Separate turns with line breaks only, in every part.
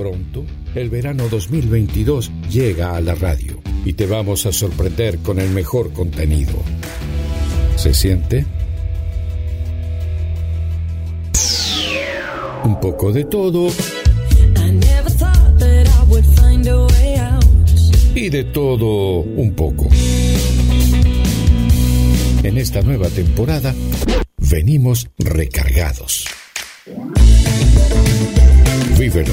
Pronto, el verano 2022 llega a la radio y te vamos a sorprender con el mejor contenido. ¿Se siente? Un poco de todo y de todo un poco. En esta nueva temporada venimos recargados. Vívelo,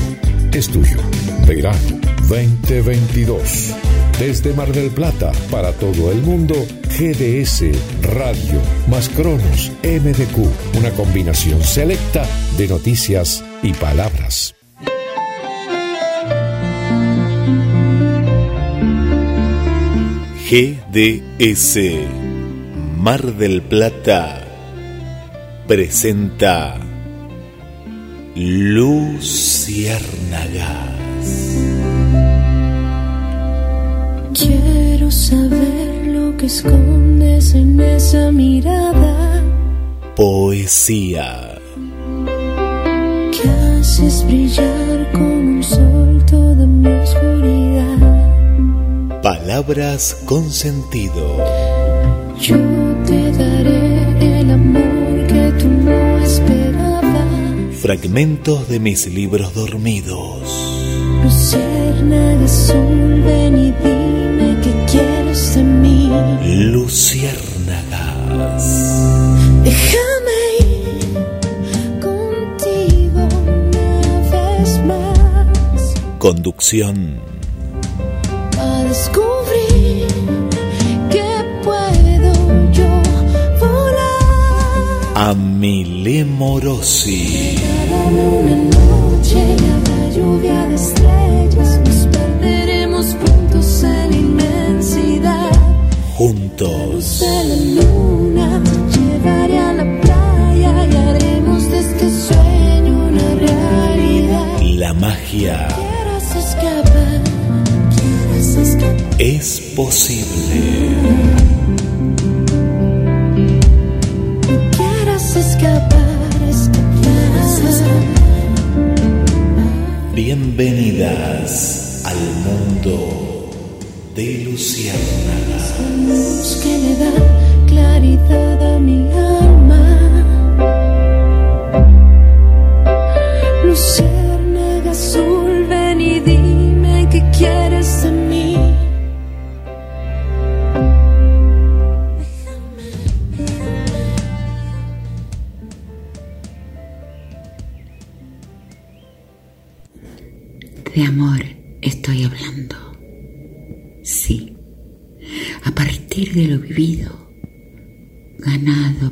es tuyo. Verano 2022. Desde Mar del Plata para todo el mundo, GDS Radio más Cronos MDQ, una combinación selecta de noticias y palabras.
GDS Mar del Plata presenta Luciérnagas.
Quiero saber lo que escondes en esa mirada.
Poesía.
Que haces brillar como un sol toda mi oscuridad.
Palabras con sentido.
Yo te daré
Fragmentos de mis libros dormidos.
Luciérnaga azul, ven y dime qué quieres de mí.
Luciérnagas.
Déjame ir contigo una vez más.
Conducción. Amile Morosi.
Dame una noche habrá lluvia de estrellas. Nos perderemos juntos en la inmensidad.
Juntos.
De la luna llevaré a la playa y haremos de este sueño una realidad.
La magia
Quieras escapar, quieras escapar.
es posible. Bienvenidas al mundo de Luciérnagas.
Luz que le da claridad a mi alma.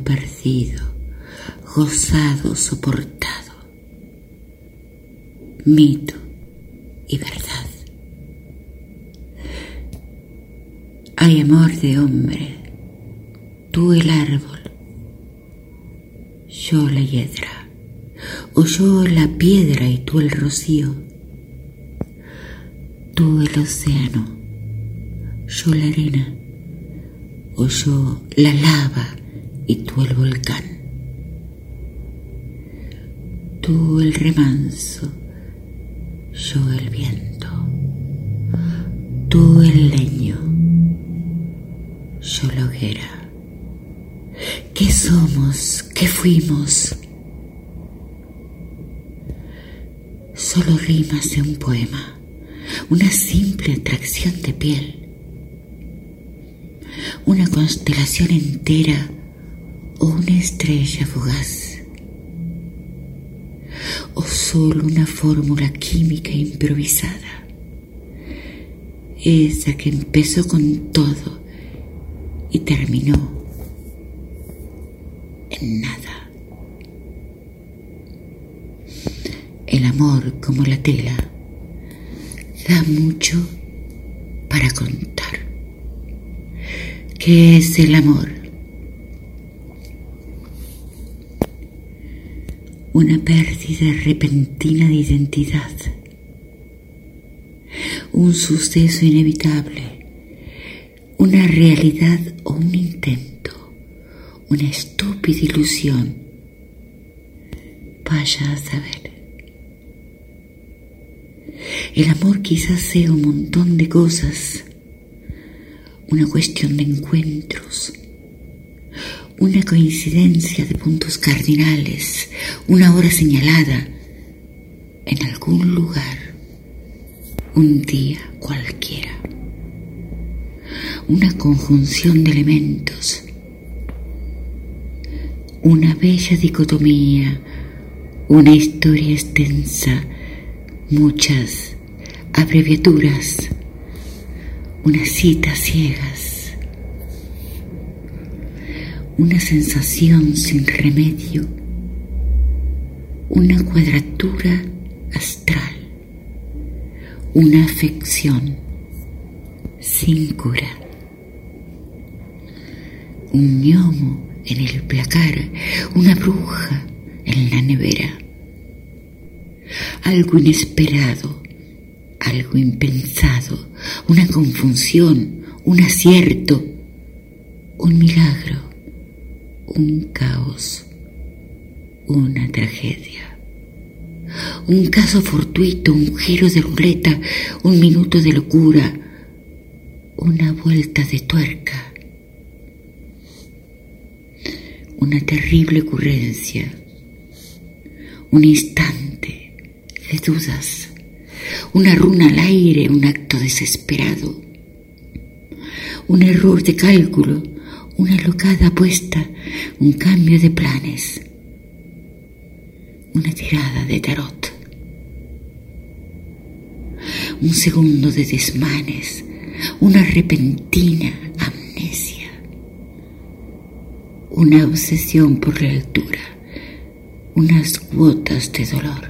Perdido, gozado, soportado. Mito y verdad. Hay amor de hombre, tú el árbol, yo la hiedra, o yo la piedra y tú el rocío tú el océano, yo la arena, o yo la lava y tú el volcán. Tú el remanso, yo el viento, tú el leño, yo la hoguera. ¿Qué somos? ¿Qué fuimos? Solo rimas de un poema una simple atracción de piel, una constelación entera una estrella fugaz, o solo una fórmula química improvisada, esa que empezó con todo y terminó en nada. El amor como la tela da mucho para contar. ¿Qué es el amor? Una pérdida repentina de identidad. Un suceso inevitable. Una realidad o un intento. Una estúpida ilusión. Vaya a saber. El amor quizás sea un montón de cosas, una cuestión de encuentros, una coincidencia de puntos cardinales, una hora señalada en algún lugar, un día cualquiera, una conjunción de elementos, una bella dicotomía, una historia extensa, muchas abreviaturas, unas citas ciegas, una sensación sin remedio, una cuadratura astral, una afección sin cura, un gnomo en el placar, una bruja en la nevera, algo inesperado, algo impensado, una confusión, un acierto, un milagro, un caos, una tragedia. Un caso fortuito, un giro de ruleta, un minuto de locura, una vuelta de tuerca, una terrible ocurrencia, un instante de dudas, una runa al aire, un acto desesperado, un error de cálculo, una locada apuesta, un cambio de planes, una tirada de tarot, un segundo de desmanes, una repentina amnesia, una obsesión por la lectura, unas cuotas de dolor,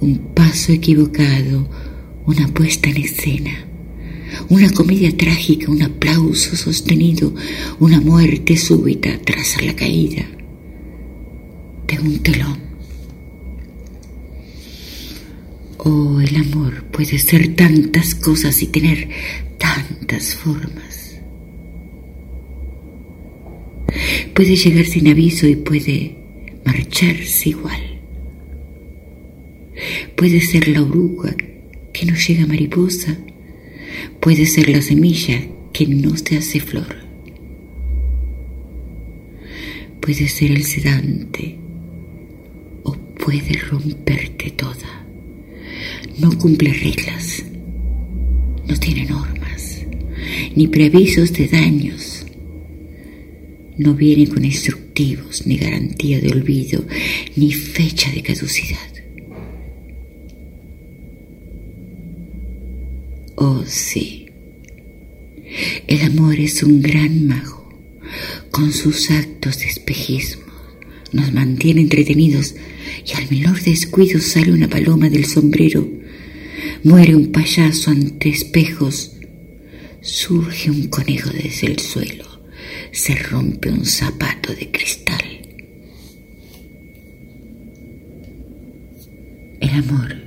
un paso equivocado, una puesta en escena, una comedia trágica, un aplauso sostenido, una muerte súbita tras la caída de un telón. Oh, el amor puede ser tantas cosas y tener tantas formas. Puede llegar sin aviso y puede marcharse igual. Puede ser la oruga que no llega mariposa. Puede ser la semilla que no se hace flor. Puede ser el sedante o puede romperte toda. No cumple reglas, no tiene normas, ni preavisos de daños. No viene con instructivos, ni garantía de olvido, ni fecha de caducidad. Oh sí, el amor es un gran mago. Con sus actos de espejismo nos mantiene entretenidos y al menor descuido sale una paloma del sombrero, muere un payaso ante espejos, surge un conejo desde el suelo, se rompe un zapato de cristal. El amor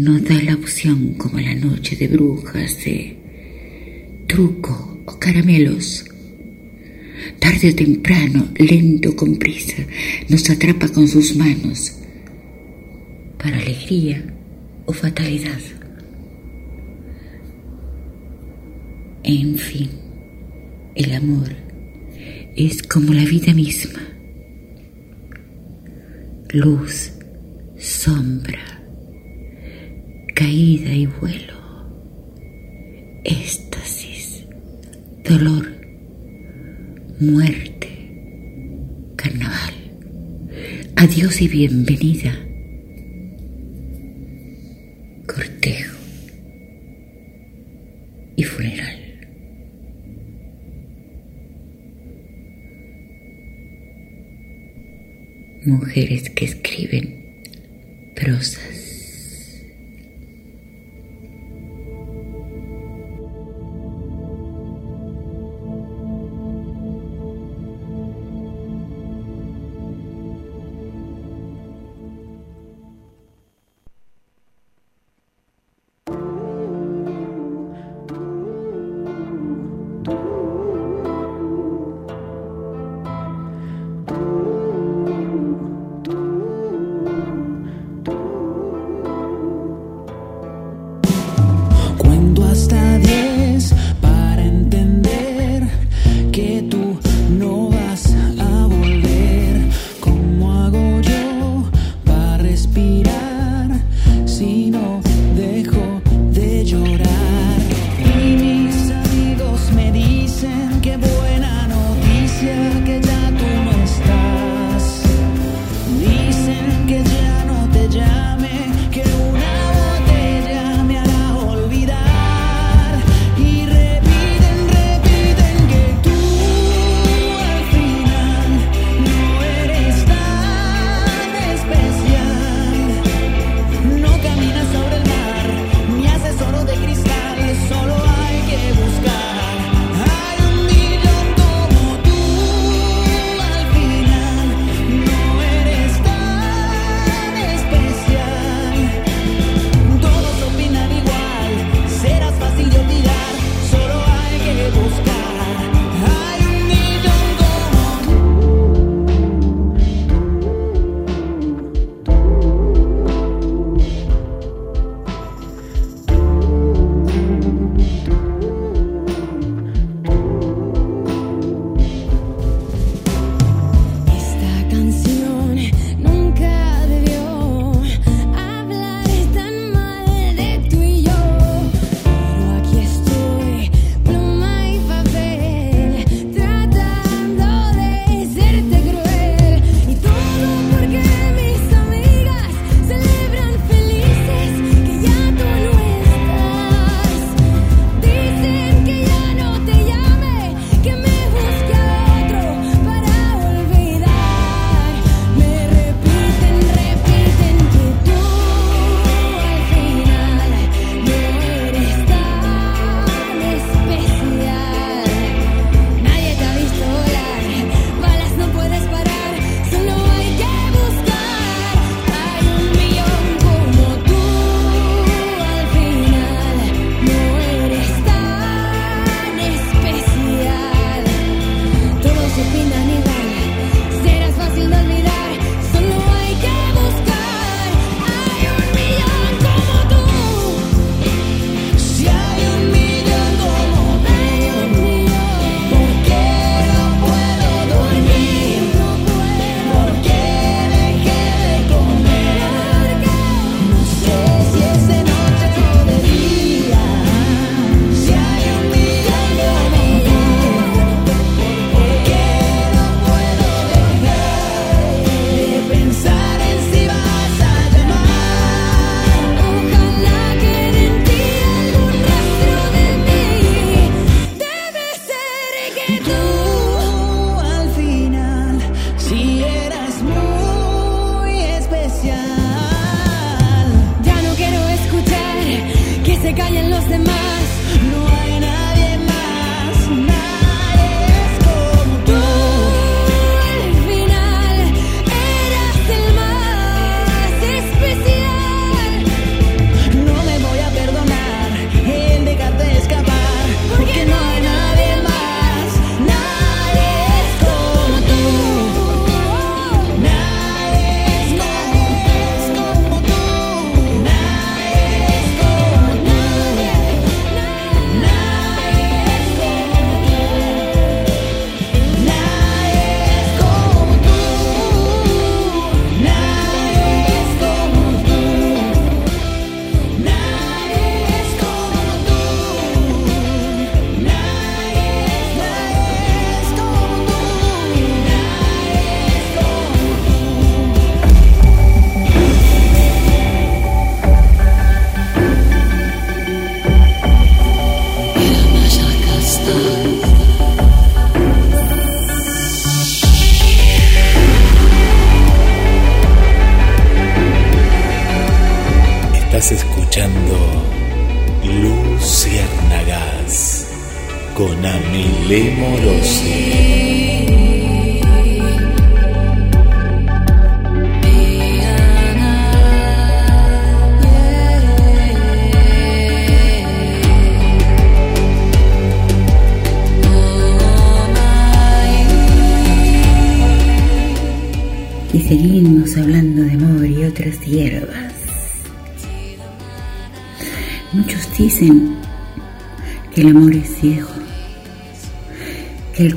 no da la opción como la noche de brujas de truco o caramelos. Tarde o temprano, lento con prisa, nos atrapa con sus manos, para alegría o fatalidad. En fin, el amor es como la vida misma, luz, sombra, caída y vuelo, éxtasis, dolor muerte, carnaval, adiós y bienvenida, cortejo y funeral. Mujeres que escriben prosas.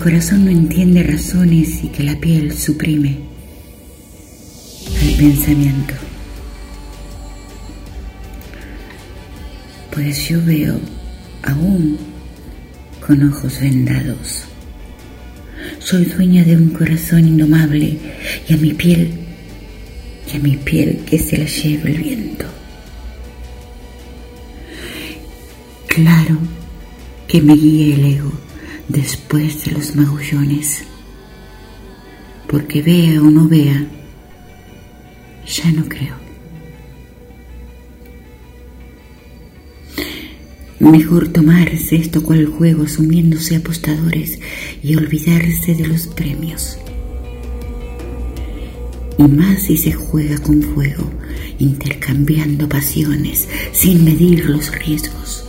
Corazón no entiende razones y que la piel suprime al pensamiento. Pues yo veo aún con ojos vendados. Soy dueña de un corazón indomable y a mi piel, y a mi piel que se la lleva el viento. Claro que me guíe el ego después de los magullones, porque vea o no vea, ya no creo. Mejor tomarse esto cual juego asumiéndose apostadores y olvidarse de los premios. Y más si se juega con fuego, intercambiando pasiones sin medir los riesgos.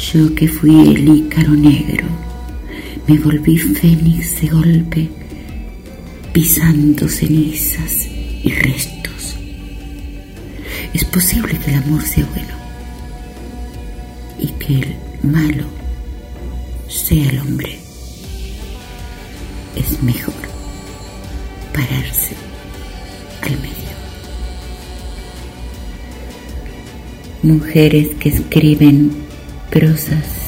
Yo que fui el ícaro negro, me volví fénix de golpe, pisando cenizas y restos. Es posible que el amor sea bueno y que el malo sea el hombre. Es mejor pararse al medio. Mujeres que escriben prosas.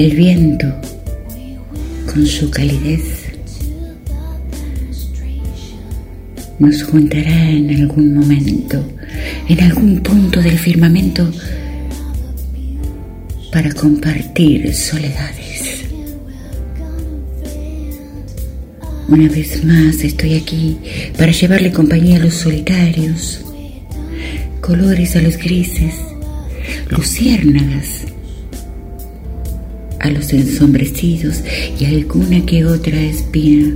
El viento, con su calidez, nos juntará en algún momento, en algún punto del firmamento, para compartir soledades. Una vez más estoy aquí para llevarle compañía a los solitarios, colores a los grises, luciérnagas a los ensombrecidos y alguna que otra espina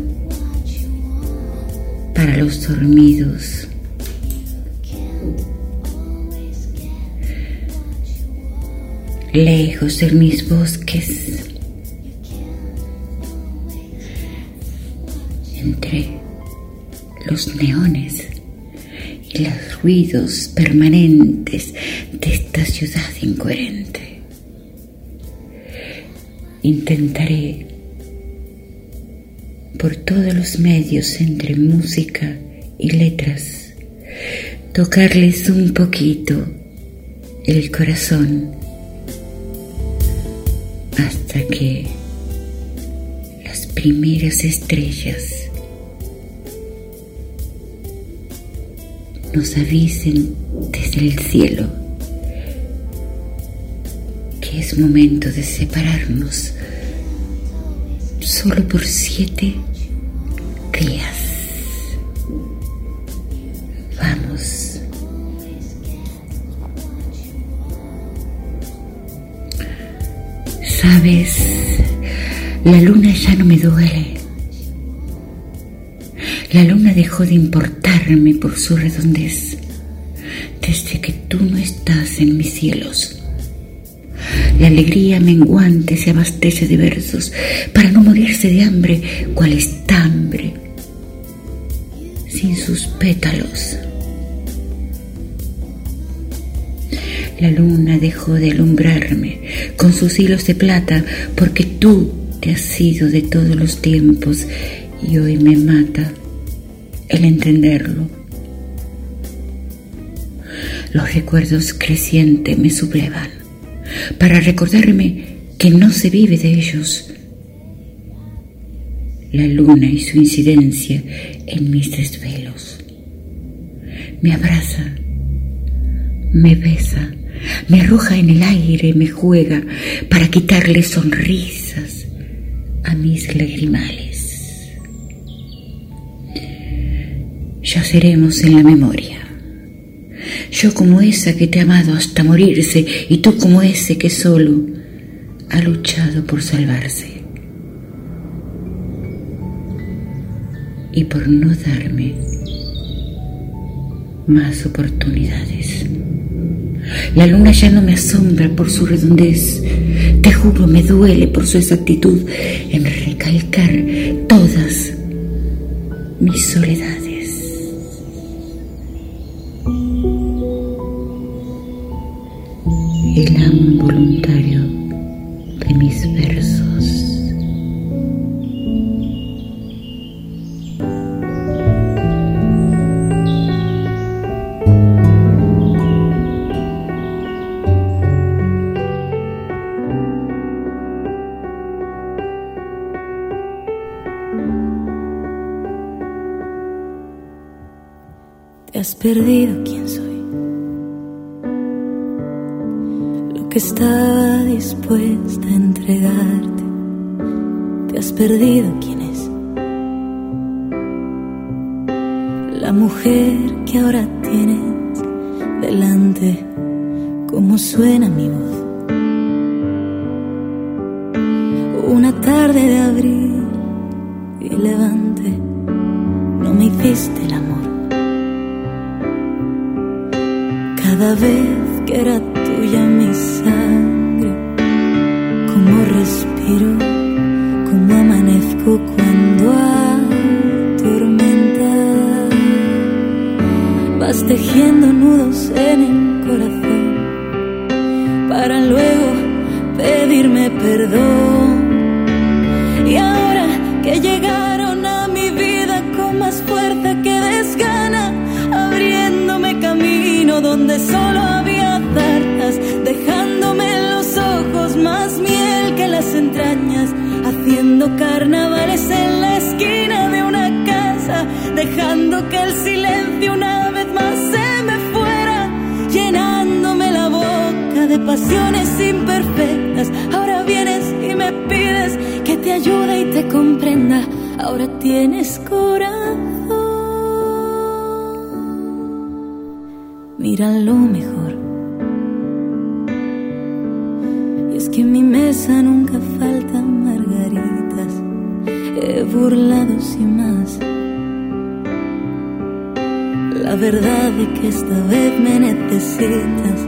para los dormidos. Lejos de mis bosques, entre los neones y los ruidos permanentes de esta ciudad incoherente. Intentaré por todos los medios entre música y letras tocarles un poquito el corazón hasta que las primeras estrellas nos avisen desde el cielo que es momento de separarnos solo por siete días. Vamos. Sabes, la luna ya no me duele. La luna dejó de importarme por su redondez desde que tú no estás en mis cielos. La alegría menguante se abastece de versos para no morirse de hambre, cual estambre, sin sus pétalos. La luna dejó de alumbrarme con sus hilos de plata porque tú te has ido de todos los tiempos y hoy me mata el entenderlo. Los recuerdos crecientes me sublevan para recordarme que no se vive de ellos. La luna y su incidencia en mis desvelos. Me abraza, me besa, me arroja en el aire, me juega para quitarle sonrisas a mis lagrimales. Yaceremos en la memoria. Yo como esa que te ha amado hasta morirse y tú como ese que solo ha luchado por salvarse. Y por no darme más oportunidades. La luna ya no me asombra por su redondez. Te juro, me duele por su exactitud en recalcar todas mis soledades.
Perdido quién soy. Lo que estaba dispuesta a entregarte. Te has perdido quién es. La mujer que ahora tienes dejando que el silencio una vez más se me fuera, llenándome la boca de pasiones imperfectas. Ahora vienes y me pides que te ayude y te comprenda. Ahora tienes corazón. Mira lo mejor. Y es que en mi mesa nunca faltan margaritas. He burlado sin más. Verdad es que esta vez me necesitas.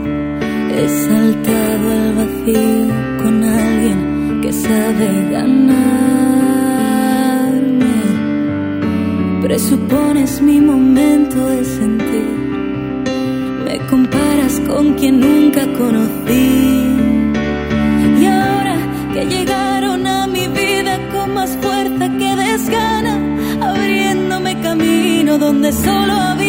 He saltado al vacío con alguien que sabe ganarme. Presupones mi momento de sentir. Me comparas con quien nunca conocí. Y ahora que llegaron a mi vida con más fuerza que desgana, abriéndome camino donde solo había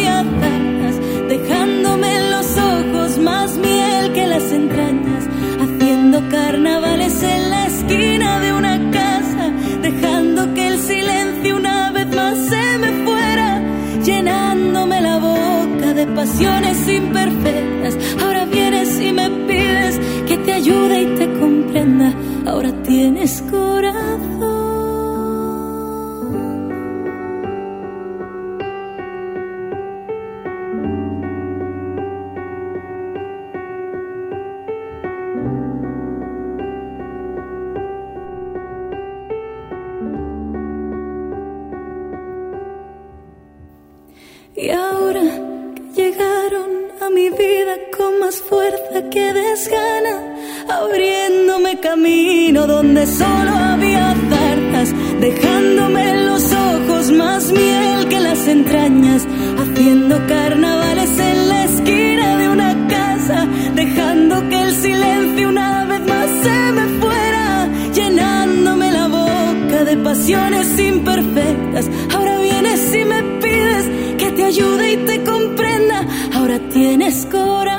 carnavales en la esquina de una casa, dejando que el silencio una vez más se me fuera, llenándome la boca de pasiones imperfectas. Ahora vienes y me pides que te ayude y te comprenda. Ahora tienes corazón. Donde solo había zartas, dejándome los ojos más miel que las entrañas, haciendo carnavales en la esquina de una casa, dejando que el silencio una vez más se me fuera, llenándome la boca de pasiones imperfectas. Ahora vienes y me pides que te ayude y te comprenda. Ahora tienes corazón.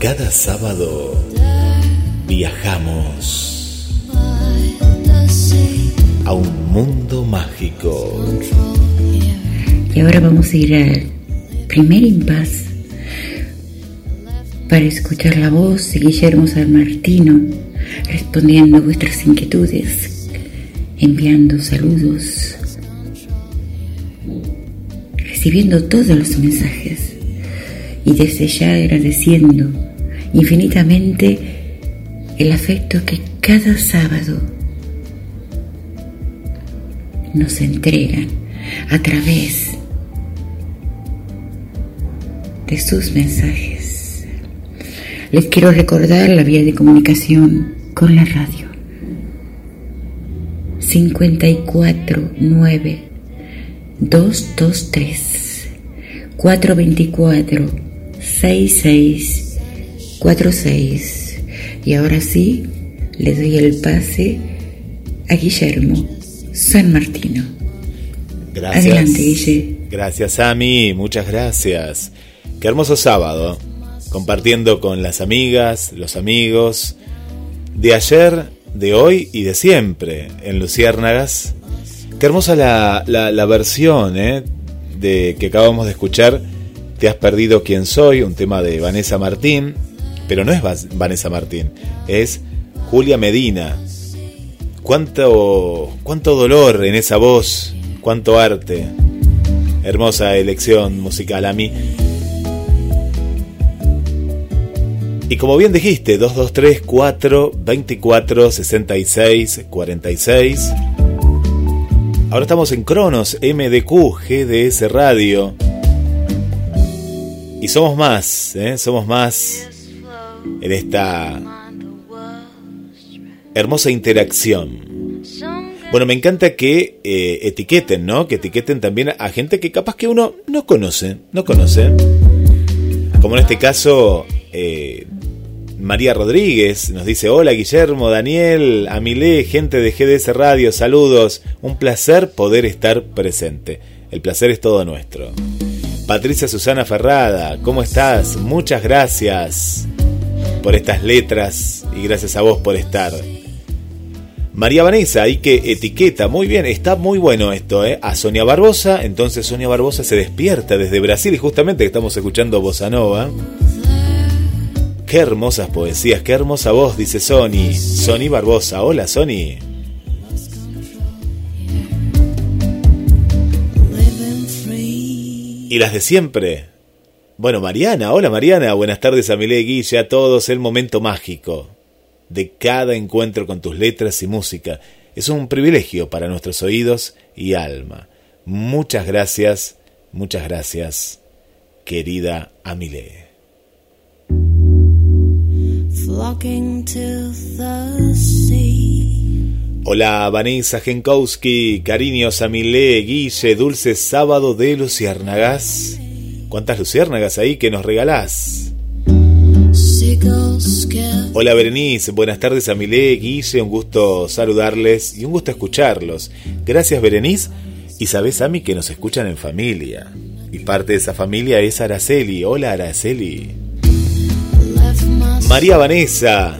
Cada sábado viajamos a un mundo mágico.
Y ahora vamos a ir al primer impas para escuchar la voz de Guillermo San Martino respondiendo a vuestras inquietudes, enviando saludos, recibiendo todos los mensajes y desde ya agradeciendo infinitamente el afecto que cada sábado nos entregan a través de sus mensajes. Les quiero recordar la vía de comunicación con la radio. 549 223 424 6646 y ahora sí le doy el pase a Guillermo San Martino.
Gracias.
Adelante, Guille.
Gracias, Ami. Muchas gracias. Qué hermoso sábado. Compartiendo con las amigas, los amigos, de ayer, de hoy y de siempre en Luciérnagas. Qué hermosa la, la, la versión ¿eh? de que acabamos de escuchar. Te has perdido quién soy, un tema de Vanessa Martín. Pero no es Vanessa Martín, es Julia Medina. Cuánto, cuánto dolor en esa voz, cuánto arte. Hermosa elección musical a mí. Y como bien dijiste, 223 4 24 66 46. Ahora estamos en Cronos MDQ GDS Radio. Y somos más, ¿eh? somos más en esta hermosa interacción. Bueno, me encanta que eh, etiqueten, ¿no? Que etiqueten también a gente que capaz que uno no conoce, no conoce. Como en este caso, eh, María Rodríguez nos dice, hola Guillermo, Daniel, Amilé, gente de GDS Radio, saludos, un placer poder estar presente. El placer es todo nuestro. Patricia Susana Ferrada, ¿cómo estás? Muchas gracias por estas letras y gracias a vos por estar. María Vanessa, ahí que etiqueta, muy bien, está muy bueno esto, ¿eh? A Sonia Barbosa, entonces Sonia Barbosa se despierta desde Brasil y justamente estamos escuchando Bossa Nova. Qué hermosas poesías, qué hermosa voz, dice Sony. Sony Barbosa, hola Sony. Y las de siempre. Bueno, Mariana, hola Mariana, buenas tardes a Milé Guille, a todos, el momento mágico de cada encuentro con tus letras y música. Es un privilegio para nuestros oídos y alma. Muchas gracias, muchas gracias, querida Amile. Hola Vanessa Genkowski, cariños Amile, Guille, dulce sábado de Luciérnagas. ¿Cuántas luciérnagas ahí que nos regalás? Hola Berenice, buenas tardes a Milé, Guille, un gusto saludarles y un gusto escucharlos. Gracias Berenice, y sabes a mí que nos escuchan en familia. Y parte de esa familia es Araceli. Hola Araceli. María Vanessa.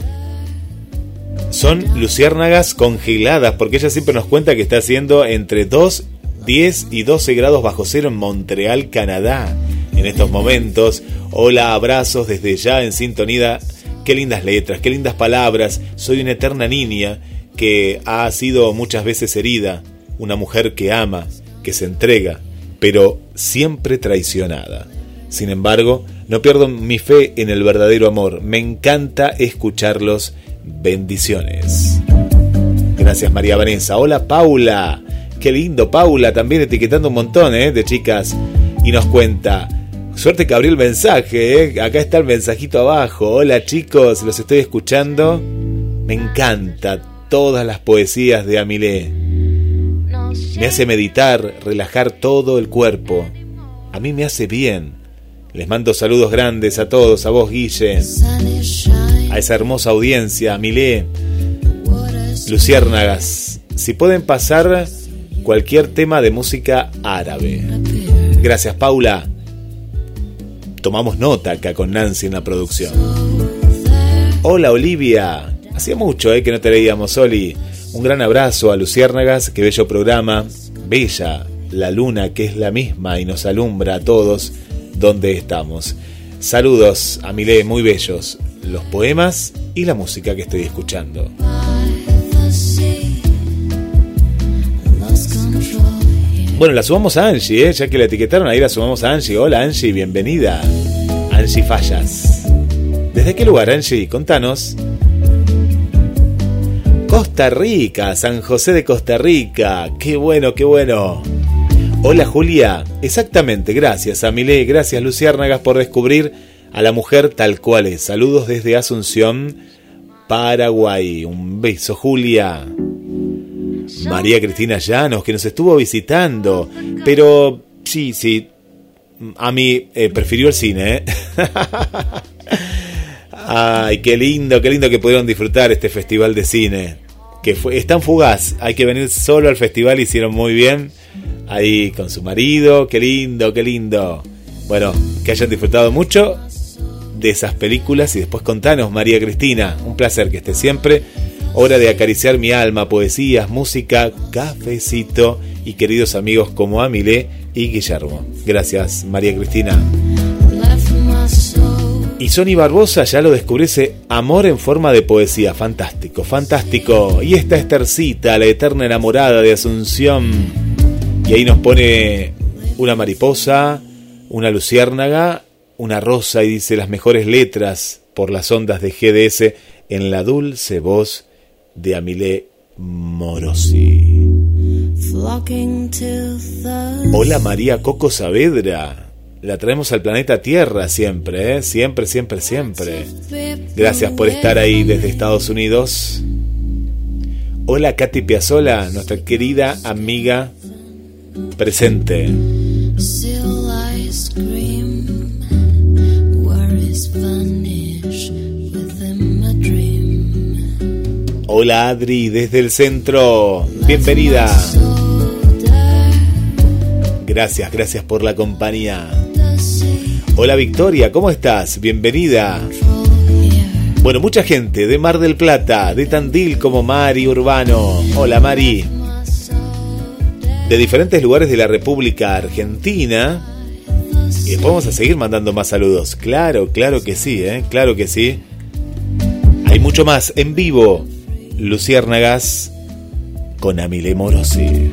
Son luciérnagas congeladas porque ella siempre nos cuenta que está haciendo entre 2, 10 y 12 grados bajo cero en Montreal, Canadá en estos momentos. Hola, abrazos desde ya en sintonía. Qué lindas letras, qué lindas palabras. Soy una eterna niña que ha sido muchas veces herida, una mujer que ama, que se entrega, pero siempre traicionada. Sin embargo, no pierdo mi fe en el verdadero amor. Me encanta escucharlos. Bendiciones. Gracias María Vanessa. Hola Paula. Qué lindo Paula, también etiquetando un montón ¿eh? de chicas. Y nos cuenta, Suerte que abrí el mensaje, ¿eh? acá está el mensajito abajo. Hola chicos, los estoy escuchando. Me encanta todas las poesías de Amilé. Me hace meditar, relajar todo el cuerpo. A mí me hace bien. Les mando saludos grandes a todos, a vos Guille, a esa hermosa audiencia, a Milé, Luciérnagas. Si pueden pasar cualquier tema de música árabe. Gracias Paula. Tomamos nota acá con Nancy en la producción. Hola Olivia. Hacía mucho eh, que no te leíamos, Oli. Un gran abrazo a Luciérnagas, qué bello programa. Bella la luna que es la misma y nos alumbra a todos donde estamos. Saludos a Milé, muy bellos, los poemas y la música que estoy escuchando. Bueno, la sumamos a Angie, ¿eh? ya que la etiquetaron, ahí la sumamos a Angie. Hola Angie, bienvenida. Angie Fallas. ¿Desde qué lugar, Angie? Contanos. Costa Rica, San José de Costa Rica. Qué bueno, qué bueno. Hola Julia, exactamente, gracias a Milé, gracias Luciérnagas por descubrir a la mujer tal cual es. Saludos desde Asunción, Paraguay. Un beso Julia. María Cristina Llanos, que nos estuvo visitando. Pero sí, sí, a mí eh, prefirió el cine. ¿eh? Ay, qué lindo, qué lindo que pudieron disfrutar este festival de cine. Que fue, es tan fugaz, hay que venir solo al festival, hicieron muy bien. Ahí con su marido, qué lindo, qué lindo. Bueno, que hayan disfrutado mucho de esas películas y después contanos, María Cristina. Un placer que esté siempre. Hora de acariciar mi alma, poesías, música, cafecito y queridos amigos como Amilé y Guillermo. Gracias, María Cristina. Y Sony Barbosa ya lo descubriese Amor en forma de poesía. Fantástico, fantástico. Y esta Estercita, la eterna enamorada de Asunción. Y ahí nos pone una mariposa, una luciérnaga, una rosa y dice las mejores letras por las ondas de GDS en la dulce voz de Amilé Morosi. Hola María Coco Saavedra. La traemos al planeta Tierra siempre, ¿eh? siempre, siempre, siempre. Gracias por estar ahí desde Estados Unidos. Hola Katy Piazzola, nuestra querida amiga presente. Hola Adri, desde el centro. Bienvenida. Gracias, gracias por la compañía. Hola Victoria, ¿cómo estás? Bienvenida. Bueno, mucha gente de Mar del Plata, de Tandil como Mari Urbano. Hola Mari. De diferentes lugares de la República Argentina. Y después vamos a seguir mandando más saludos. Claro, claro que sí, ¿eh? Claro que sí. Hay mucho más en vivo Luciérnagas con Amile Morosi.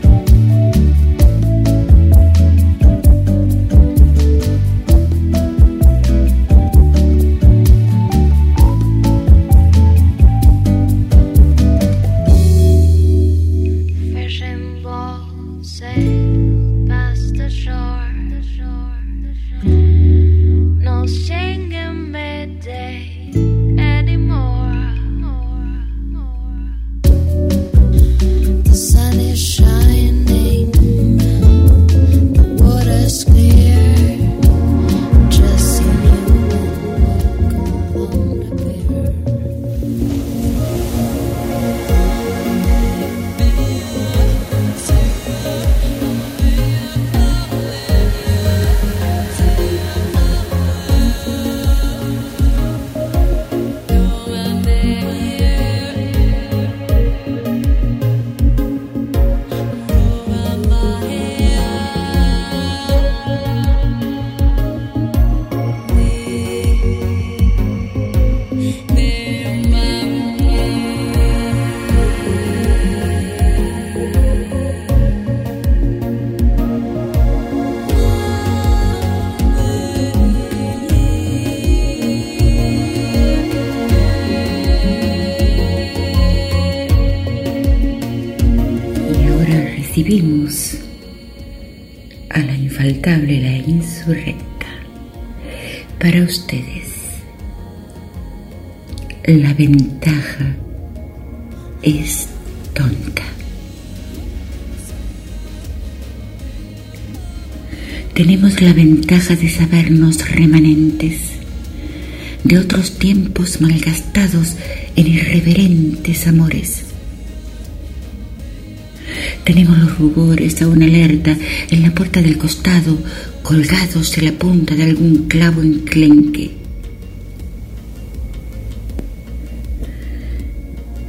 Rubores aún alerta en la puerta del costado, colgados en la punta de algún clavo enclenque.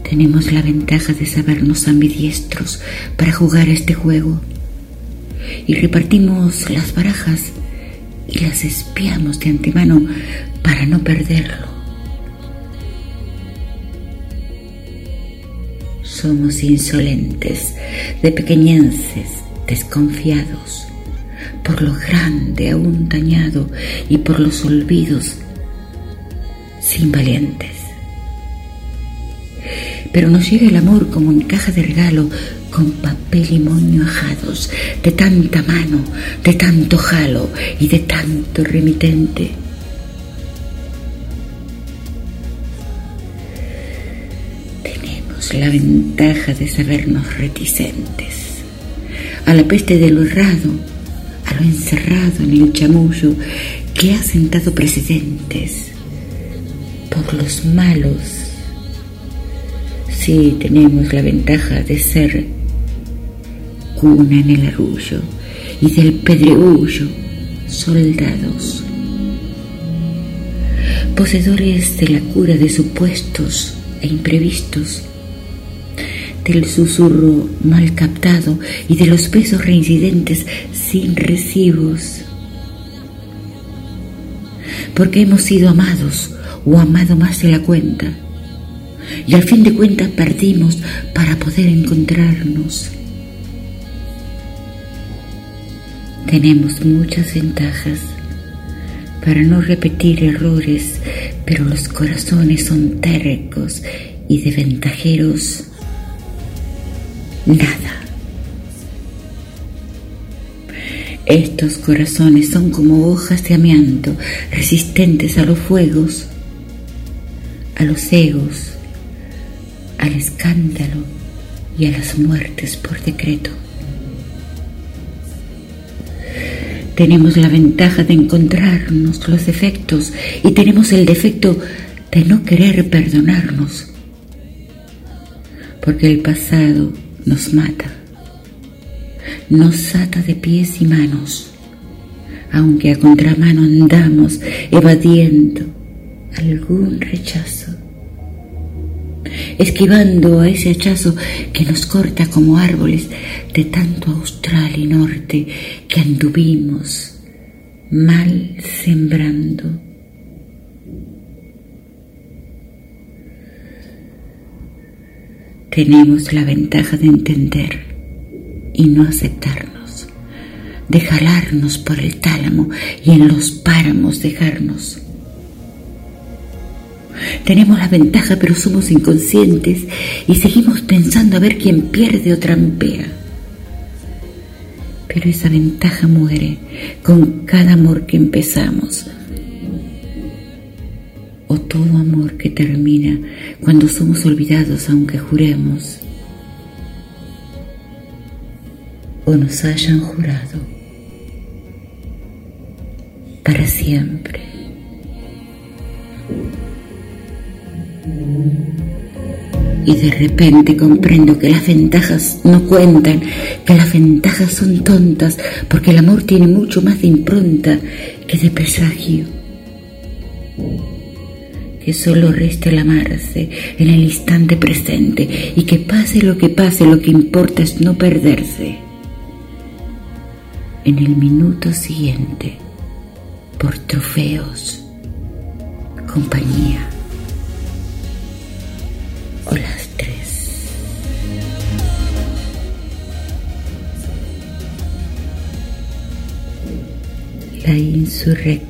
Tenemos la ventaja de sabernos ambidiestros para jugar este juego y repartimos las barajas y las espiamos de antemano para no perderlo. Somos insolentes, de pequeñenses, desconfiados, por lo grande aún dañado y por los olvidos, sin valientes. Pero nos llega el amor como en caja de regalo, con papel y moño ajados, de tanta mano, de tanto jalo y de tanto remitente. La ventaja de sabernos reticentes a la peste de lo errado, a lo encerrado en el chamullo que ha sentado precedentes por los malos. Sí, tenemos la ventaja de ser cuna en el arrullo y del pedreullo soldados, poseedores de la cura de supuestos e imprevistos, del susurro mal captado y de los besos reincidentes sin recibos, porque hemos sido amados o amado más de la cuenta, y al fin de cuentas perdimos para poder encontrarnos. Tenemos muchas ventajas para no repetir errores, pero los corazones son tercos y de ventajeros nada. Estos corazones son como hojas de amianto, resistentes a los fuegos, a los egos, al escándalo y a las muertes por decreto. Tenemos la ventaja de encontrarnos los defectos y tenemos el defecto de no querer perdonarnos, porque el pasado nos mata, nos ata de pies y manos, aunque a contramano andamos evadiendo algún rechazo esquivando a ese hachazo que nos corta como árboles de tanto austral y norte que anduvimos mal sembrando. Tenemos la ventaja de entender y no aceptarnos, de jalarnos por el tálamo y en los páramos dejarnos tenemos la ventaja, pero somos inconscientes y seguimos pensando a ver quién pierde o trampea. Pero esa ventaja muere con cada amor que empezamos. O todo amor que termina cuando somos olvidados aunque juremos. O nos hayan jurado para siempre. Y de repente comprendo que las ventajas no cuentan, que las ventajas son tontas, porque el amor tiene mucho más de impronta que de presagio. Que solo resta el amarse en el instante presente y que pase lo que pase, lo que importa es no perderse. En el minuto siguiente, por trofeos, compañía o las tres. La insurrecta.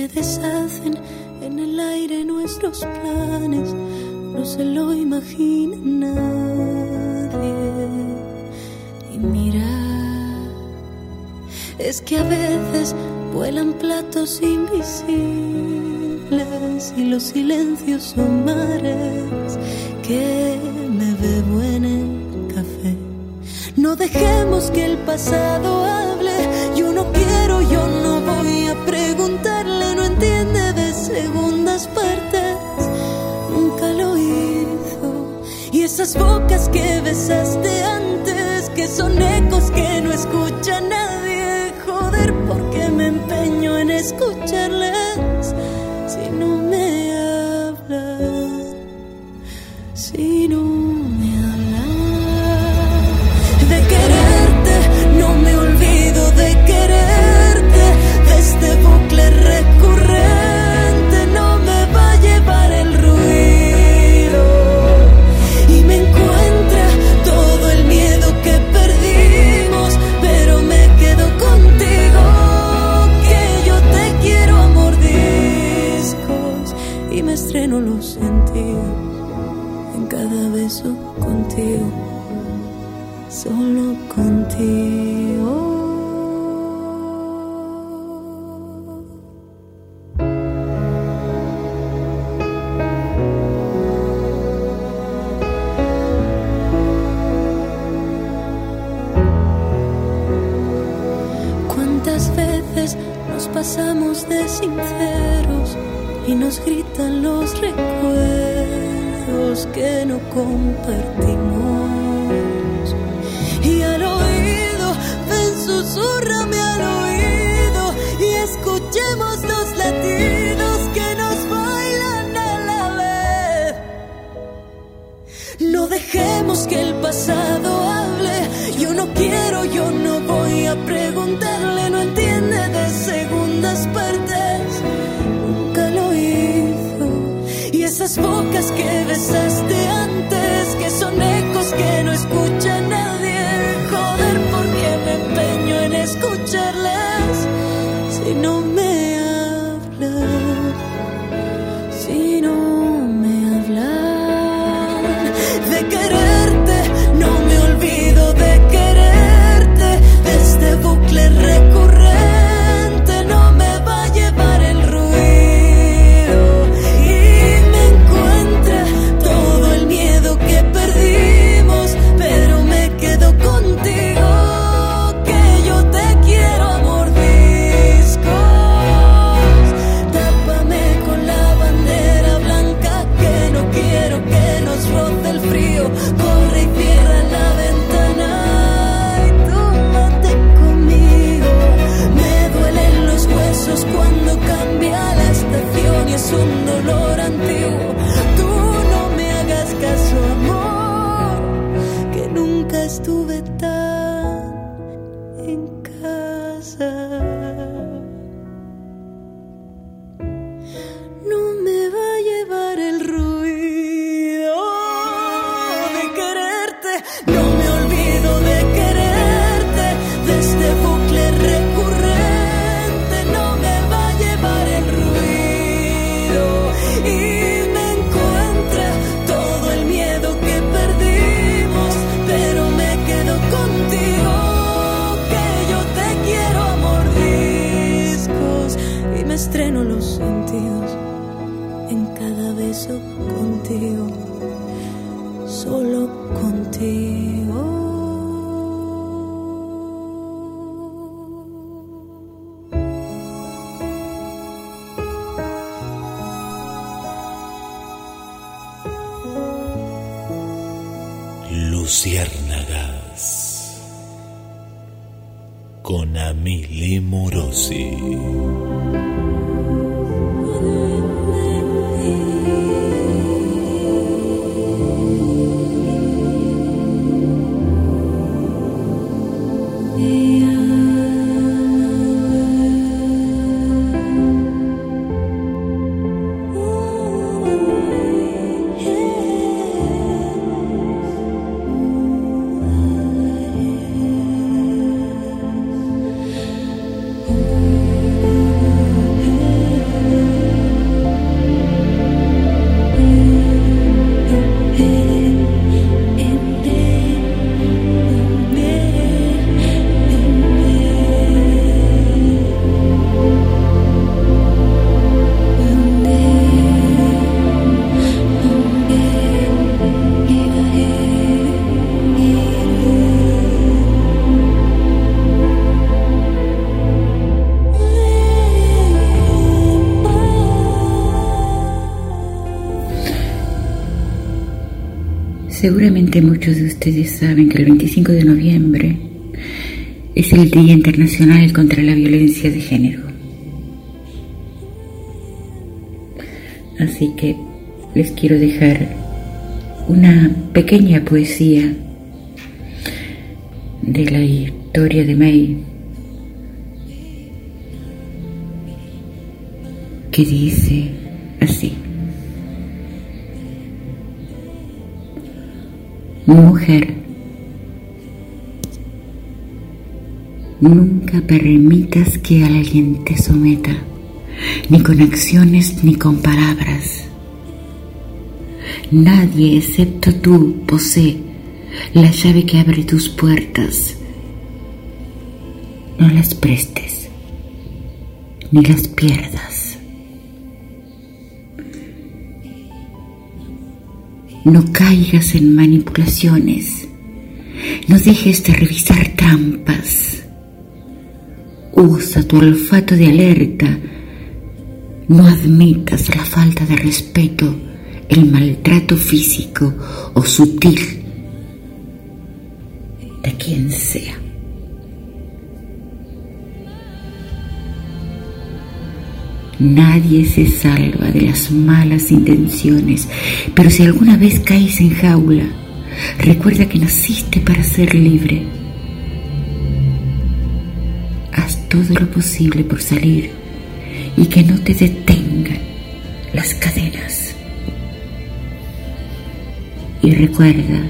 Se deshacen en el aire nuestros planes, no se lo imaginan nada mira, es que a veces
Vuelan platos invisibles y los silencios son mares que me bebo en el café. No dejemos que el pasado hable. Yo no quiero, yo no voy preguntarle. No entiende de segundas partes. Nunca lo hizo. Y esas bocas que besaste antes, que son ecos que no escucha nadie. Joder, porque me empeño en escucharles si no me hablan. Si no y nos gritan los recuerdos que no compartimos? Y al oído, ven, susurrame al oído y escuchemos los latidos que nos bailan a la vez. No dejemos que el pasado hable. Yo no quiero, yo no voy a preguntarle. Bocas
Luciérnagas con Amili Morosi.
Ustedes saben que el 25 de noviembre es el Día Internacional contra la Violencia de Género. Así que les quiero dejar una pequeña poesía de la historia de May que dice permitas que alguien te someta, ni con acciones ni con palabras. Nadie excepto tú posee la llave que abre tus puertas. No las prestes, ni las pierdas. No caigas en manipulaciones. No dejes de revisar trampas. Usa tu olfato de alerta. No admitas la falta de respeto, el maltrato físico o sutil de quien sea. Nadie se salva de las malas intenciones, pero si alguna vez caes en jaula, recuerda que naciste para ser libre. Todo lo posible por salir y que no te detengan las cadenas. Y recuerda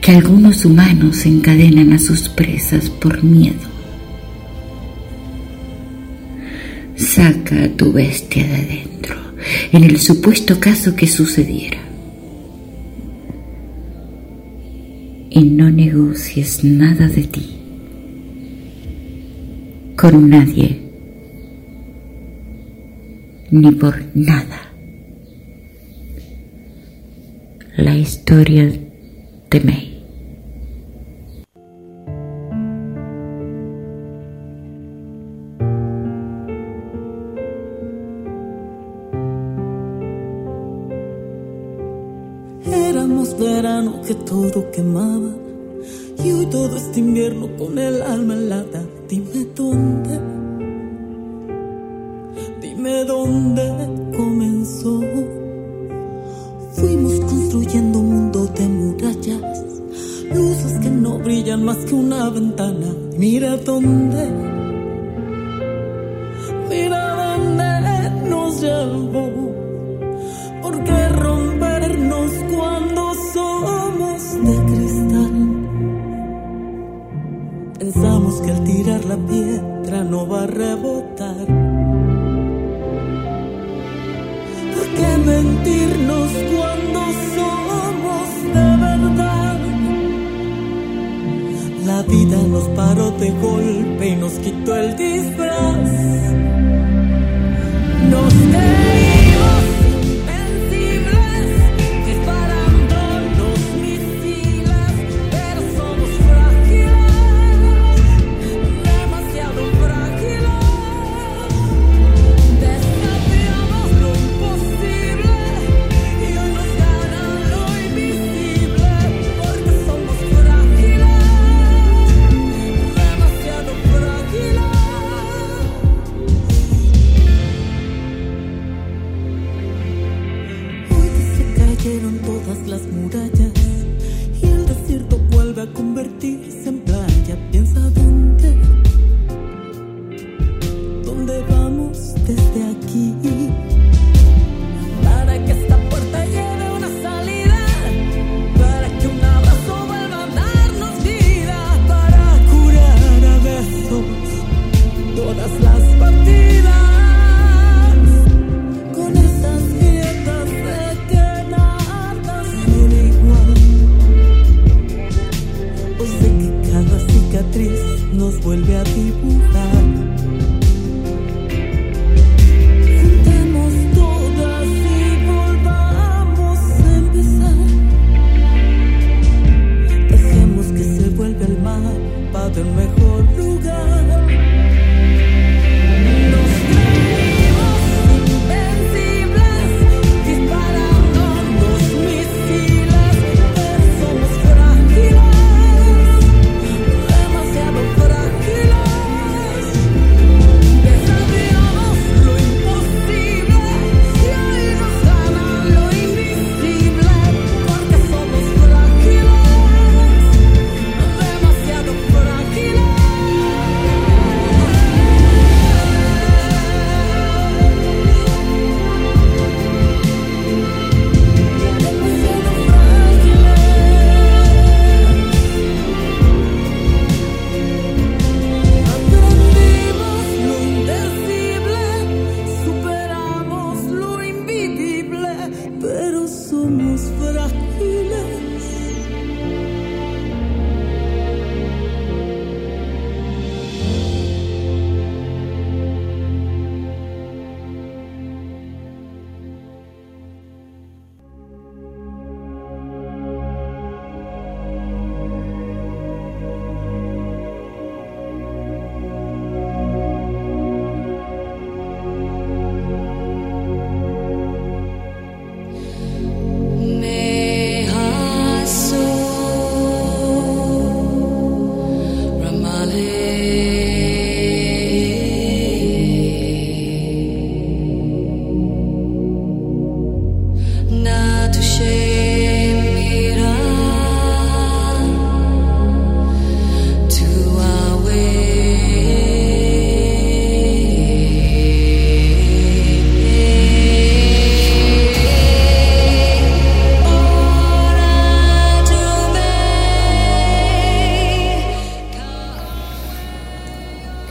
que algunos humanos encadenan a sus presas por miedo. Saca a tu bestia de adentro, en el supuesto caso que sucediera. Y no negocies nada de ti con nadie, ni por nada. La historia de May.
que todo quemaba y hoy todo este invierno con el alma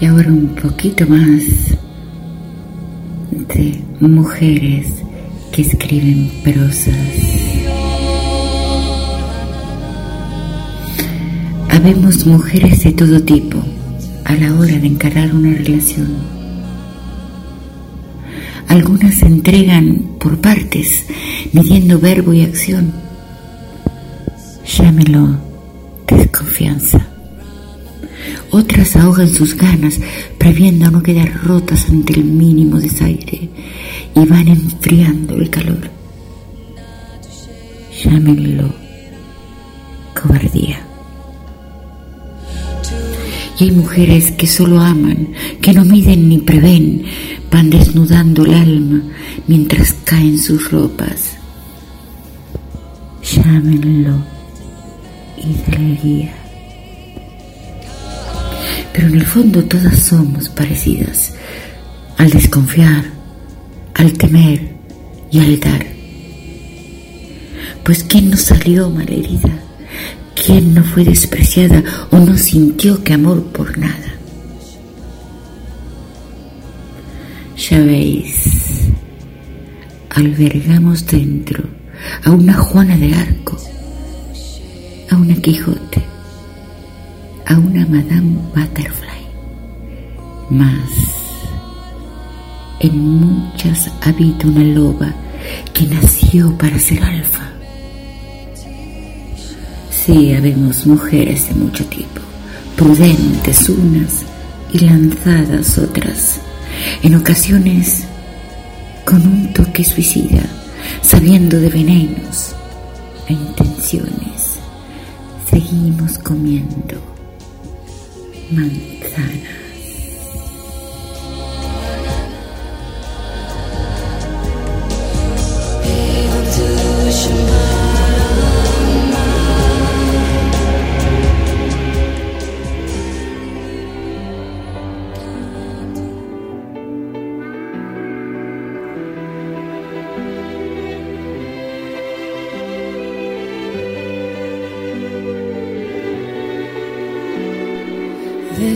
ahora un poquito más de mujeres que escriben prosas. Habemos mujeres de todo tipo a la hora de encarar una relación. Algunas se entregan por partes, midiendo verbo y acción. Llámelo desconfianza. Otras ahogan sus ganas, previendo no quedar rotas ante el mínimo desaire, y van enfriando el calor. Llámenlo cobardía. Y hay mujeres que solo aman, que no miden ni prevén, van desnudando el alma mientras caen sus ropas. Llámenlo hidalguía. Pero en el fondo todas somos parecidas al desconfiar, al temer y al dar. Pues ¿quién no salió malherida? ¿Quién no fue despreciada o no sintió que amor por nada? Ya veis, albergamos dentro a una Juana de Arco, a una Quijote, a una Madame Butterfly. Mas en muchas habita una loba que nació para ser alfa. Sí, habemos mujeres de mucho tipo, prudentes unas y lanzadas otras, en ocasiones con un toque suicida, sabiendo de venenos e intenciones, seguimos comiendo manzanas. Shabbat.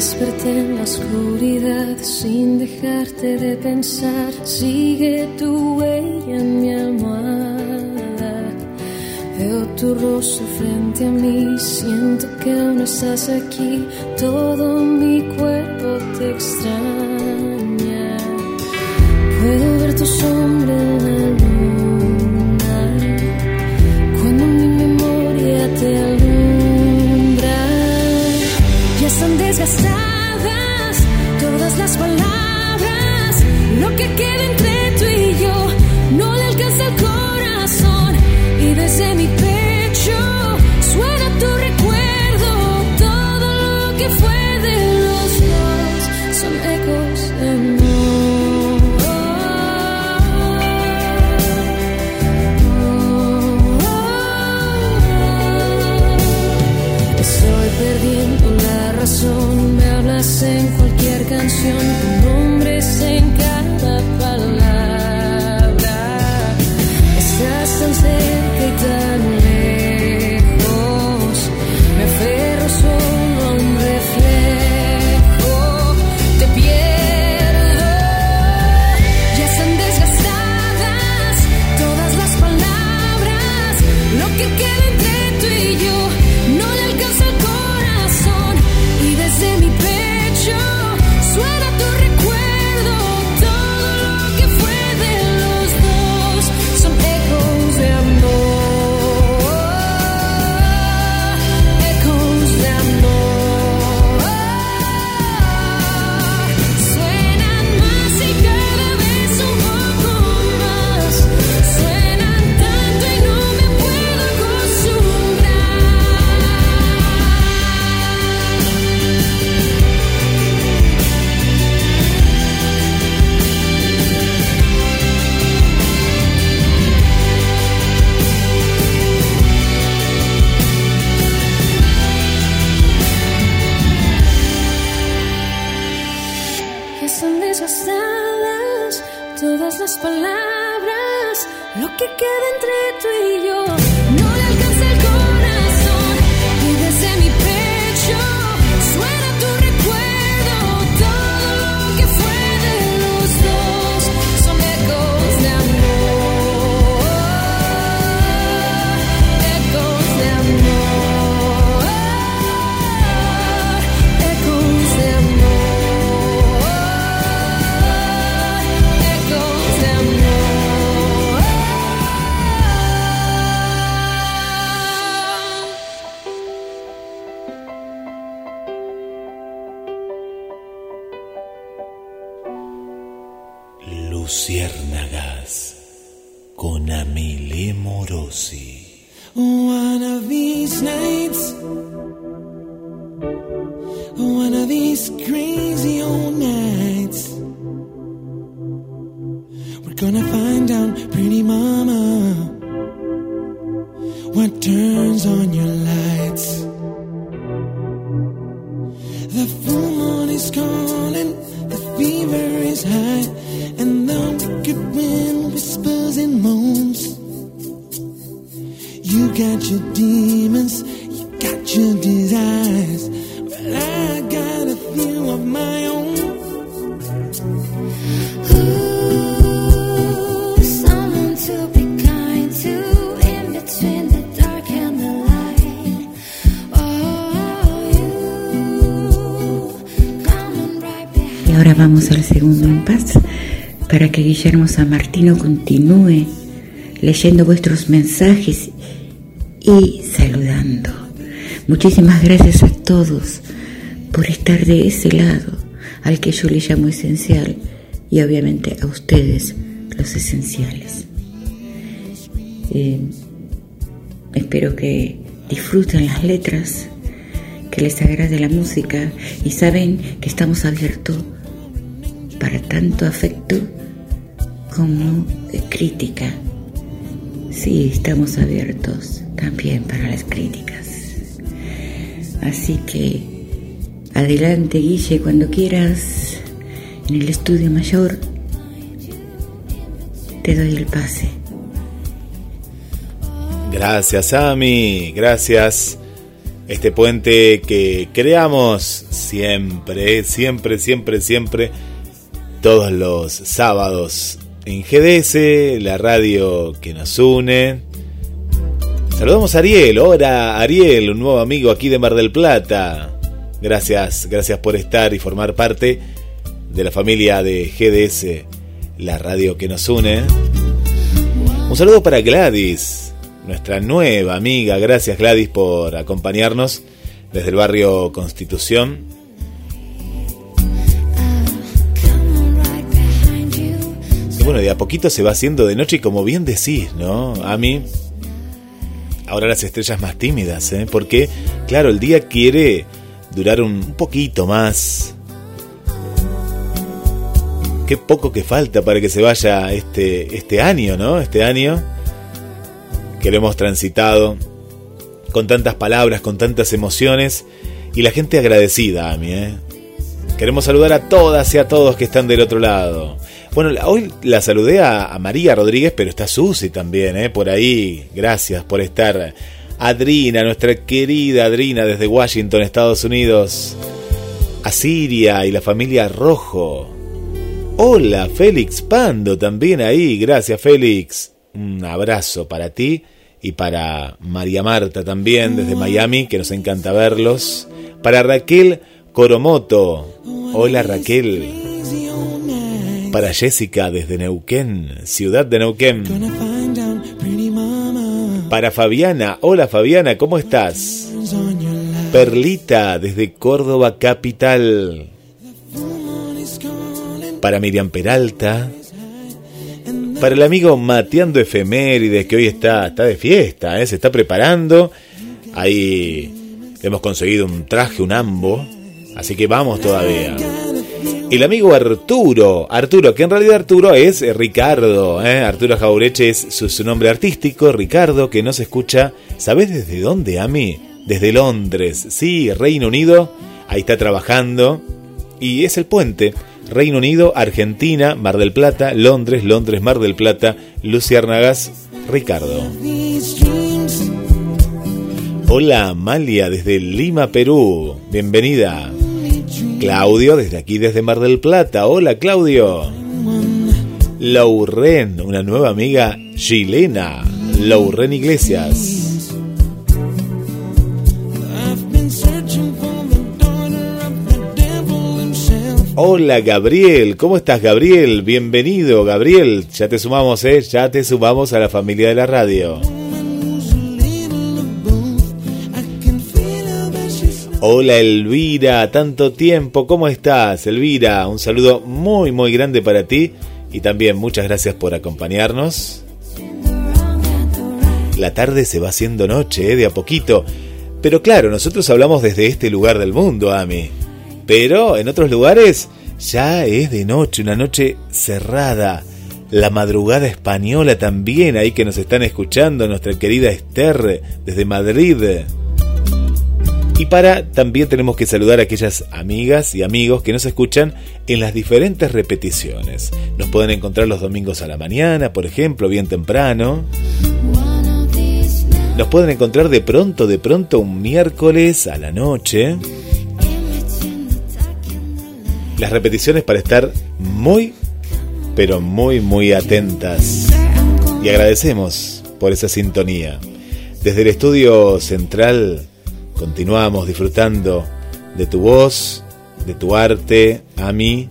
Desperté en la oscuridad sin dejarte de pensar. Sigue tu huella mi almohada. Veo tu rostro frente a mí. Siento que aún estás aquí. Todo mi cuerpo te extraña. Puedo ver tu sombra en la están desgastadas todas las palabras. Lo que queda entre canción,
Luciérnagas con Amile Morosi.
One of these nights, one of these crazy old nights, we're gonna find out, pretty mama, what turns on your lights. The full moon is calling, the fever is high, You got your demons, you got your desires, but I got a few of my own.
Ooh, someone to be kind to in between the dark and the light. Oh, you coming right behind.
Y ahora vamos al segundo impas para que Guillermo San Martino continúe leyendo vuestros mensajes y saludando. Muchísimas gracias a todos por estar de ese lado al que yo le llamo esencial y obviamente a ustedes los esenciales. Eh, espero que disfruten las letras, que les agrade la música y saben que estamos abiertos para tanto afecto como crítica. Sí, estamos abiertos también para las críticas. Así que adelante Guille cuando quieras en el estudio mayor. Te doy el pase.
Gracias, Ami. Gracias. Este puente que creamos siempre, siempre, siempre, siempre, todos los sábados en GDS, la radio que nos une. Saludamos a Ariel. Hola, Ariel, un nuevo amigo aquí de Mar del Plata. Gracias, gracias por estar y formar parte de la familia de GDS, la radio que nos une. Un saludo para Gladys, nuestra nueva amiga. Gracias Gladys por acompañarnos desde el barrio Constitución. Y bueno, de a poquito se va haciendo de noche y como bien decís, ¿no? A mí, ahora las estrellas más tímidas, ¿eh? Porque, claro, el día quiere durar un poquito más. Qué poco que falta para que se vaya este, este año, ¿no? Este año que lo hemos transitado con tantas palabras, con tantas emociones y la gente agradecida a mí, ¿eh? Queremos saludar a todas y a todos que están del otro lado. Bueno, hoy la saludé a, a María Rodríguez, pero está Susi también, ¿eh? Por ahí. Gracias por estar. Adrina, nuestra querida Adrina desde Washington, Estados Unidos. A Siria y la familia Rojo. Hola, Félix Pando también ahí. Gracias, Félix. Un abrazo para ti y para María Marta también desde Miami, que nos encanta verlos. Para Raquel Coromoto. Hola, Raquel. Para Jessica desde Neuquén, ciudad de Neuquén. Para Fabiana. Hola, Fabiana, ¿cómo estás? Perlita desde Córdoba Capital. Para Miriam Peralta. Para el amigo Mateando Efemérides, que hoy está, está de fiesta, ¿eh? se está preparando. Ahí hemos conseguido un traje, un ambo. Así que vamos todavía. El amigo Arturo, Arturo, que en realidad Arturo es eh, Ricardo, ¿eh? Arturo Jaureche es su, nombre artístico, Ricardo, que nos escucha, ¿sabes desde dónde, Ami? Desde Londres, sí, Reino Unido, ahí está trabajando, y es el puente, Reino Unido, Argentina, Mar del Plata, Londres, Londres, Mar del Plata, Luciérnagas, Ricardo. Hola Amalia desde Lima, Perú, bienvenida. Claudio desde aquí, desde Mar del Plata, hola Claudio. Lauren, una nueva amiga chilena, Lauren Iglesias. Hola Gabriel, ¿cómo estás Gabriel? Bienvenido Gabriel, ya te sumamos, eh, ya te sumamos a la familia de la radio. Hola Elvira, tanto tiempo, ¿cómo estás Elvira? Un saludo muy muy grande para ti Y también muchas gracias por acompañarnos. La tarde se va haciendo noche, ¿eh? de a poquito. Pero claro, nosotros hablamos desde este lugar del mundo, Ami. Pero en otros lugares ya es de noche, una noche cerrada. La madrugada española también, ahí que nos están escuchando, nuestra querida Esther desde Madrid. Y para, también tenemos que saludar a aquellas amigas y amigos que nos escuchan en las diferentes repeticiones. Nos pueden encontrar los domingos a la mañana, por ejemplo, bien temprano. Nos pueden encontrar de pronto, de pronto un miércoles a la noche. Las repeticiones para estar muy, pero muy, muy atentas. Y agradecemos por esa sintonía. Desde el estudio central continuamos disfrutando de tu voz, de tu arte, a mí,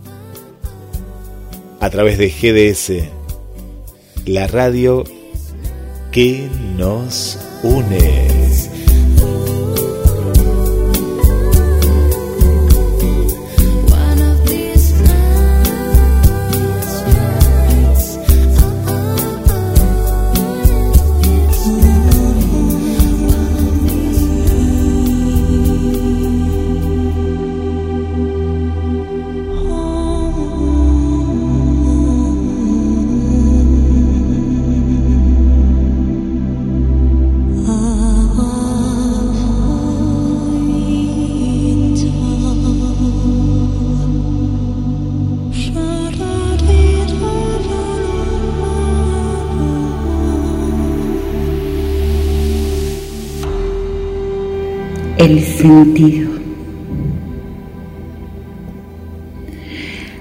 a través de GDS, la radio que nos une.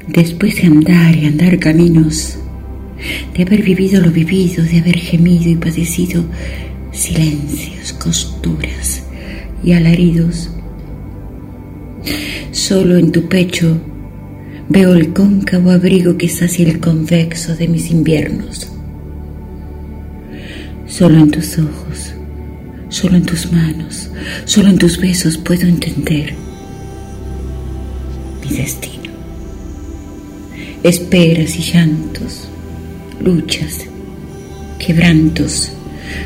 Después de andar y andar caminos, de haber vivido lo vivido, de haber gemido y padecido silencios, costuras y alaridos, solo en tu pecho veo el cóncavo abrigo que sacia el convexo de mis inviernos. Solo en tus ojos Solo en tus manos, solo en tus besos puedo entender mi destino. Esperas y llantos, luchas, quebrantos,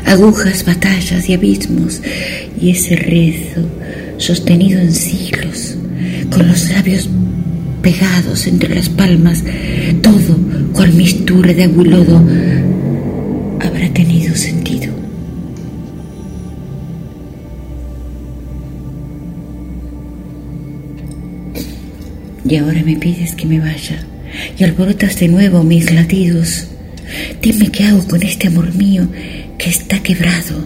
agujas, batallas y abismos, y ese rezo sostenido en siglos, con los labios pegados entre las palmas, todo cual mistura de agua y lodo habrá tenido sentido. Y ahora me pides que me vaya y alborotas de nuevo mis latidos. Dime qué hago con este amor mío que está quebrado.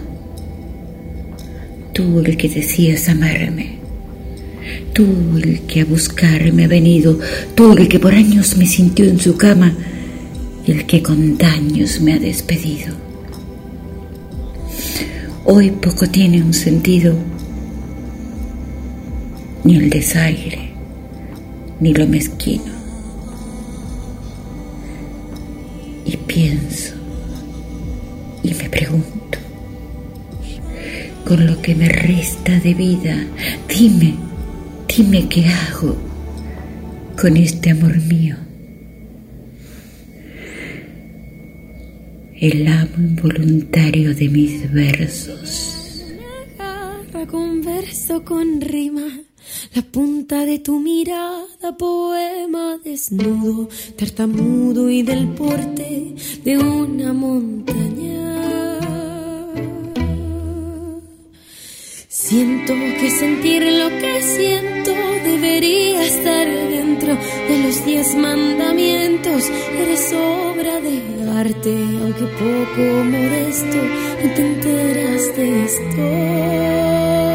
Tú el que decías amarme. Tú el que a buscarme ha venido. Tú el que por años me sintió en su cama el que con daños me ha despedido. Hoy poco tiene un sentido, ni el desaire ni lo mezquino. Y pienso y me pregunto, con lo que me resta de vida, dime, dime qué hago con este amor mío. El amo involuntario de mis versos.
converso con rima la punta de tu mirada, poema desnudo, tartamudo y del porte de una montaña. Siento que sentir lo que siento debería estar dentro de los diez mandamientos. Eres obra de arte, aunque poco modesto, no te enteras de esto.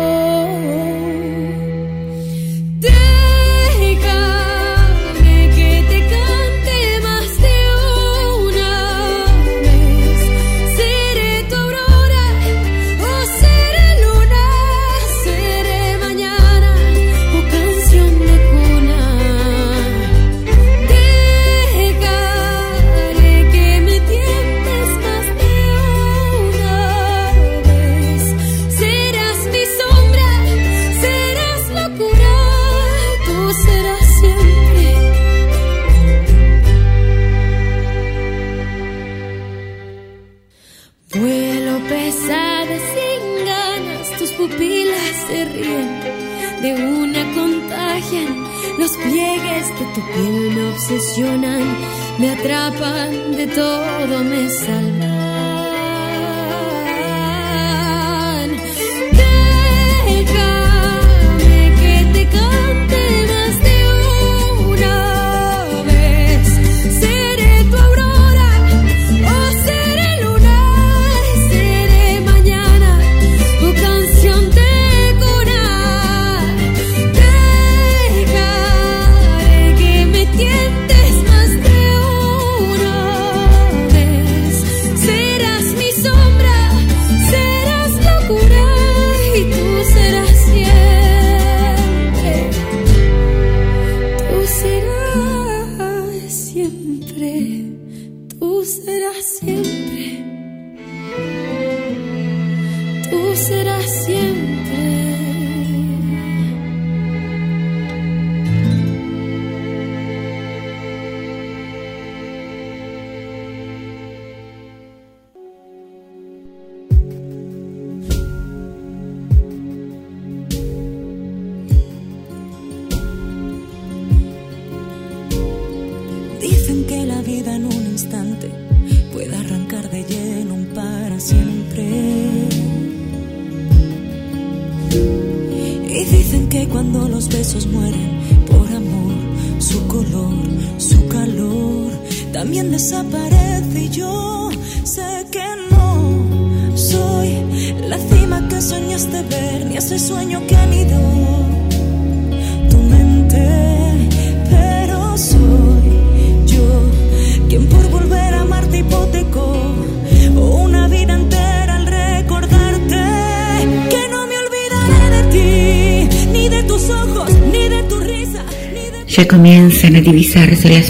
Pliegues de tu piel me obsesionan, me atrapan, de todo me salvan.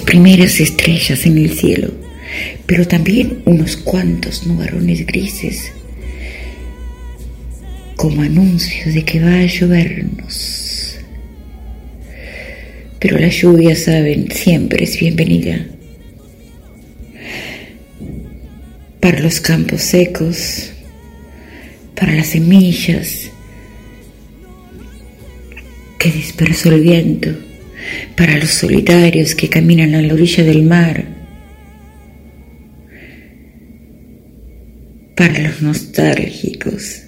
Primeras estrellas en el cielo, pero también unos cuantos nubarrones grises, como anuncio de que va a llovernos. Pero la lluvia, saben, siempre es bienvenida. Para los campos secos, para las semillas que dispersó el viento, para los solitarios que caminan a la orilla del mar, para los nostálgicos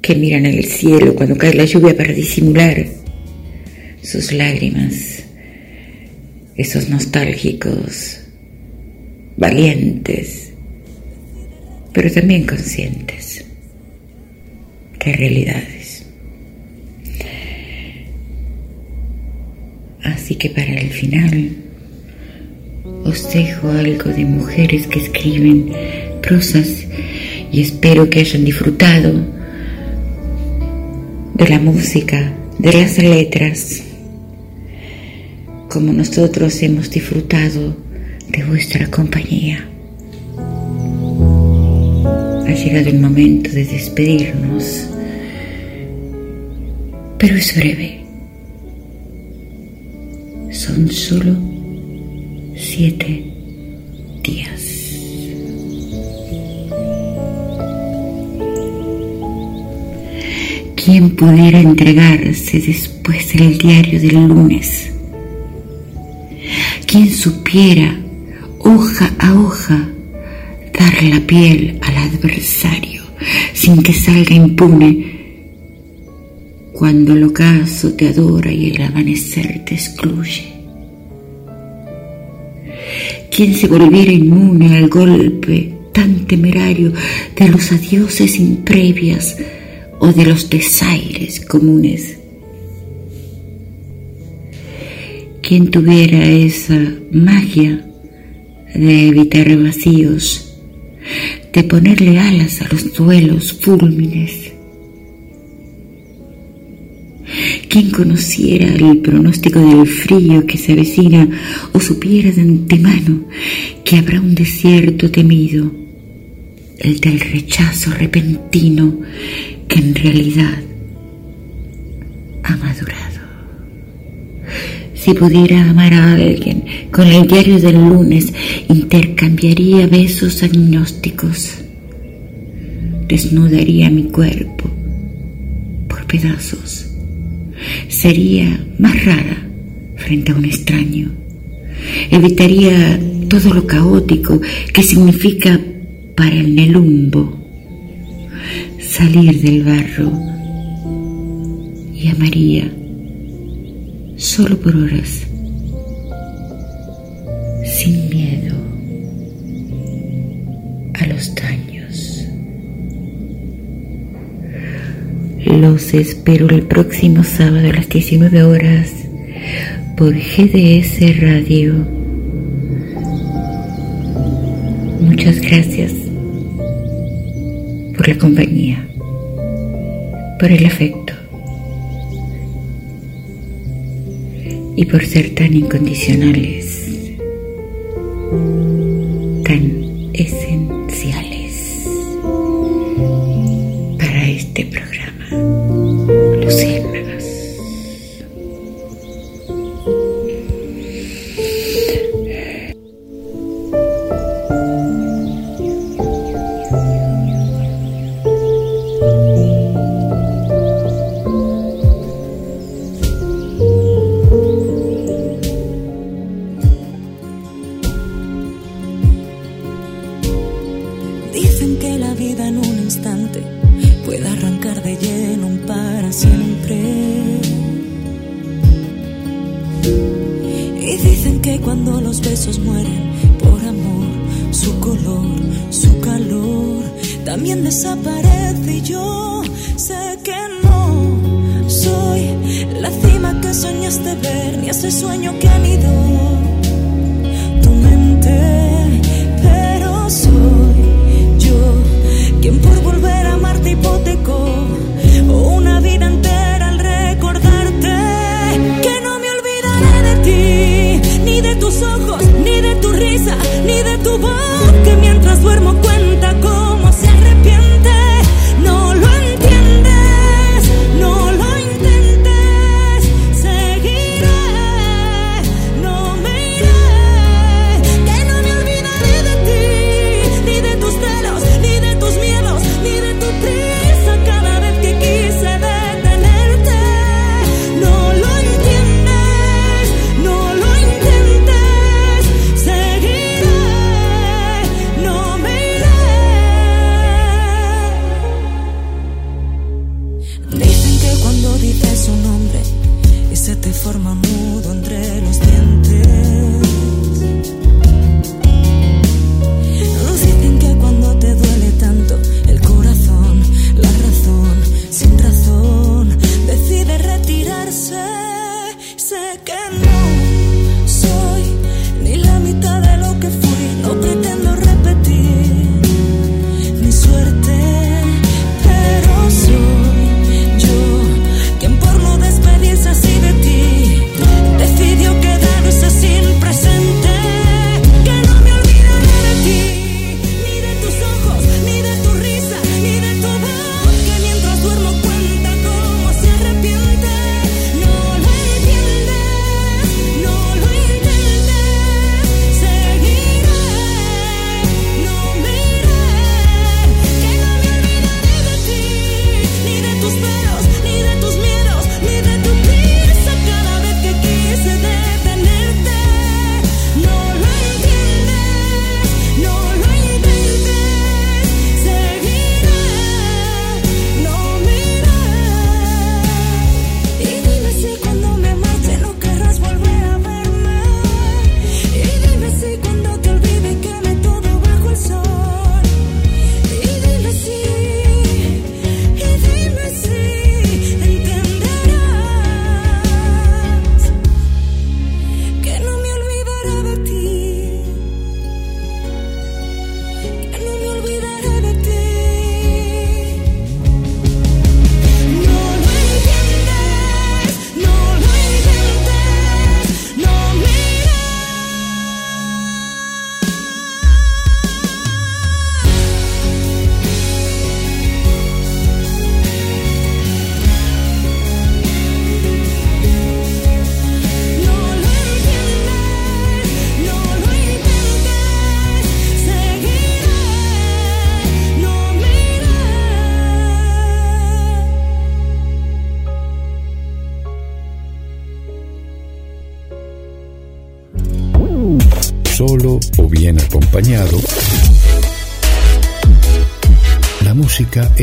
que miran al cielo cuando cae la lluvia para disimular sus lágrimas, esos nostálgicos, valientes, pero también conscientes hay realidades. Así que para el final os dejo algo de mujeres que escriben prosas y espero que hayan disfrutado de la música, de las letras, como nosotros hemos disfrutado de vuestra compañía. Ha llegado el momento de despedirnos, pero es breve. Son solo siete días. ¿Quién pudiera entregarse después del diario del lunes? ¿Quién supiera, hoja a hoja, dar la piel al adversario sin que salga impune cuando el ocaso te adora y el amanecer te excluye? ¿Quién se volviera inmune al golpe tan temerario de los adioses imprevias o de los desaires comunes? ¿Quién tuviera esa magia de evitar vacíos, de ponerle alas a los duelos fúlmines? ¿Quién conociera el pronóstico del frío que se avecina o supiera de antemano que habrá un desierto temido, el del rechazo repentino que en realidad ha madurado? Si pudiera amar a alguien con el diario del lunes, intercambiaría besos agnósticos.
desnudaría mi cuerpo por pedazos. Sería más rara frente a un extraño. Evitaría todo lo caótico que significa para el Nelumbo salir del barro y amaría solo por horas, sin miedo a los daños. Los espero el próximo sábado a las 19 horas por GDS Radio. Muchas gracias por la compañía, por el afecto y por ser tan incondicionales,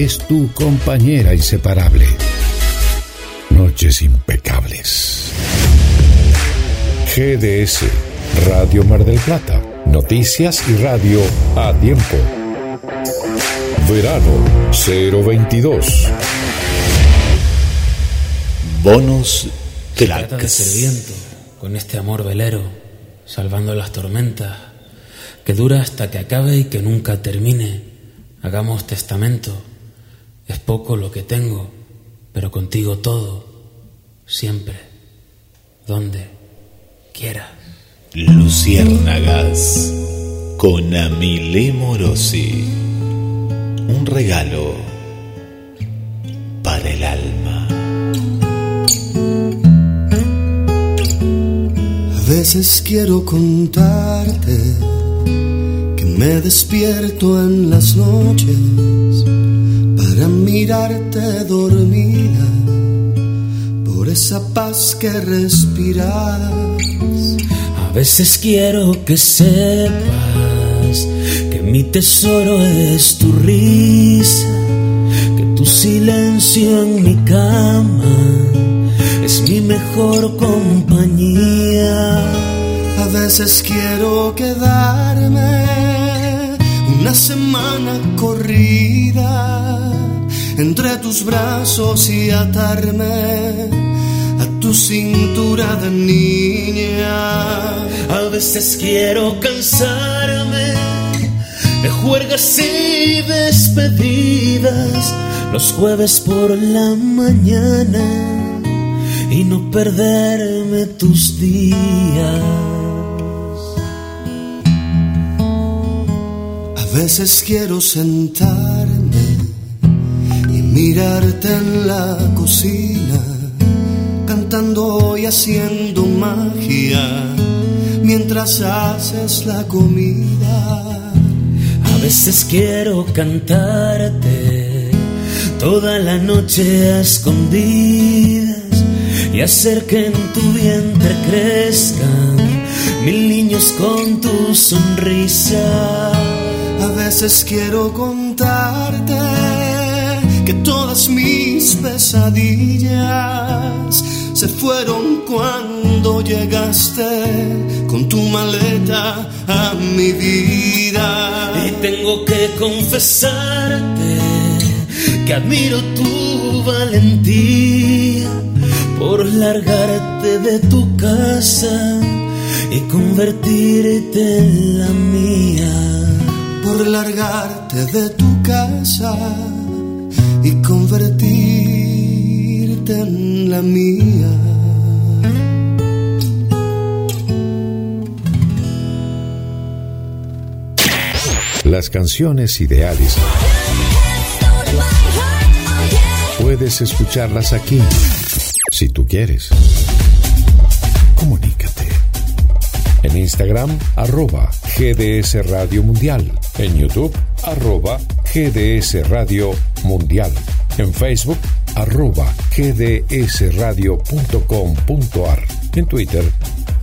es tu compañera inseparable. Noches impecables. GDS, Radio Mar del Plata, noticias y radio a tiempo. Verano 022.
Bonos
Trata de ser viento, con este amor velero, salvando las tormentas, que dura hasta que acabe y que nunca termine. Hagamos testamento, es poco lo que tengo, pero contigo todo, siempre, donde quieras.
Luciérnagas con Amile Morosi. Un regalo para el alma.
A veces quiero contarte que me despierto en las noches mirarte dormida por esa paz que respiras.
A veces quiero que sepas que mi tesoro es tu risa, que tu silencio en mi cama es mi mejor compañía.
A veces quiero quedarme una semana corrida entre tus brazos y atarme a tu cintura de niña.
A veces quiero cansarme de juergas y despedidas los jueves por la mañana y no perderme tus días.
A veces quiero sentarme y mirarte en la cocina, cantando y haciendo magia mientras haces la comida.
A veces quiero cantarte toda la noche a escondidas y hacer que en tu vientre crezcan mil niños con tu sonrisa.
A veces quiero contarte todas mis pesadillas se fueron cuando llegaste con tu maleta a mi vida.
Y tengo que confesarte que admiro tu valentía por largarte de tu casa y convertirte en la mía.
Por largarte de tu casa convertirte en la mía.
Las canciones ideales puedes escucharlas aquí, si tú quieres. Comunícate. En Instagram, arroba GDS Radio Mundial. En YouTube, arroba GDS Radio Mundial. En Facebook, arroba gdsradio.com.ar. En Twitter,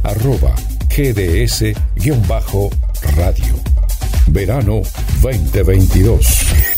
arroba GDS-radio. Verano 2022.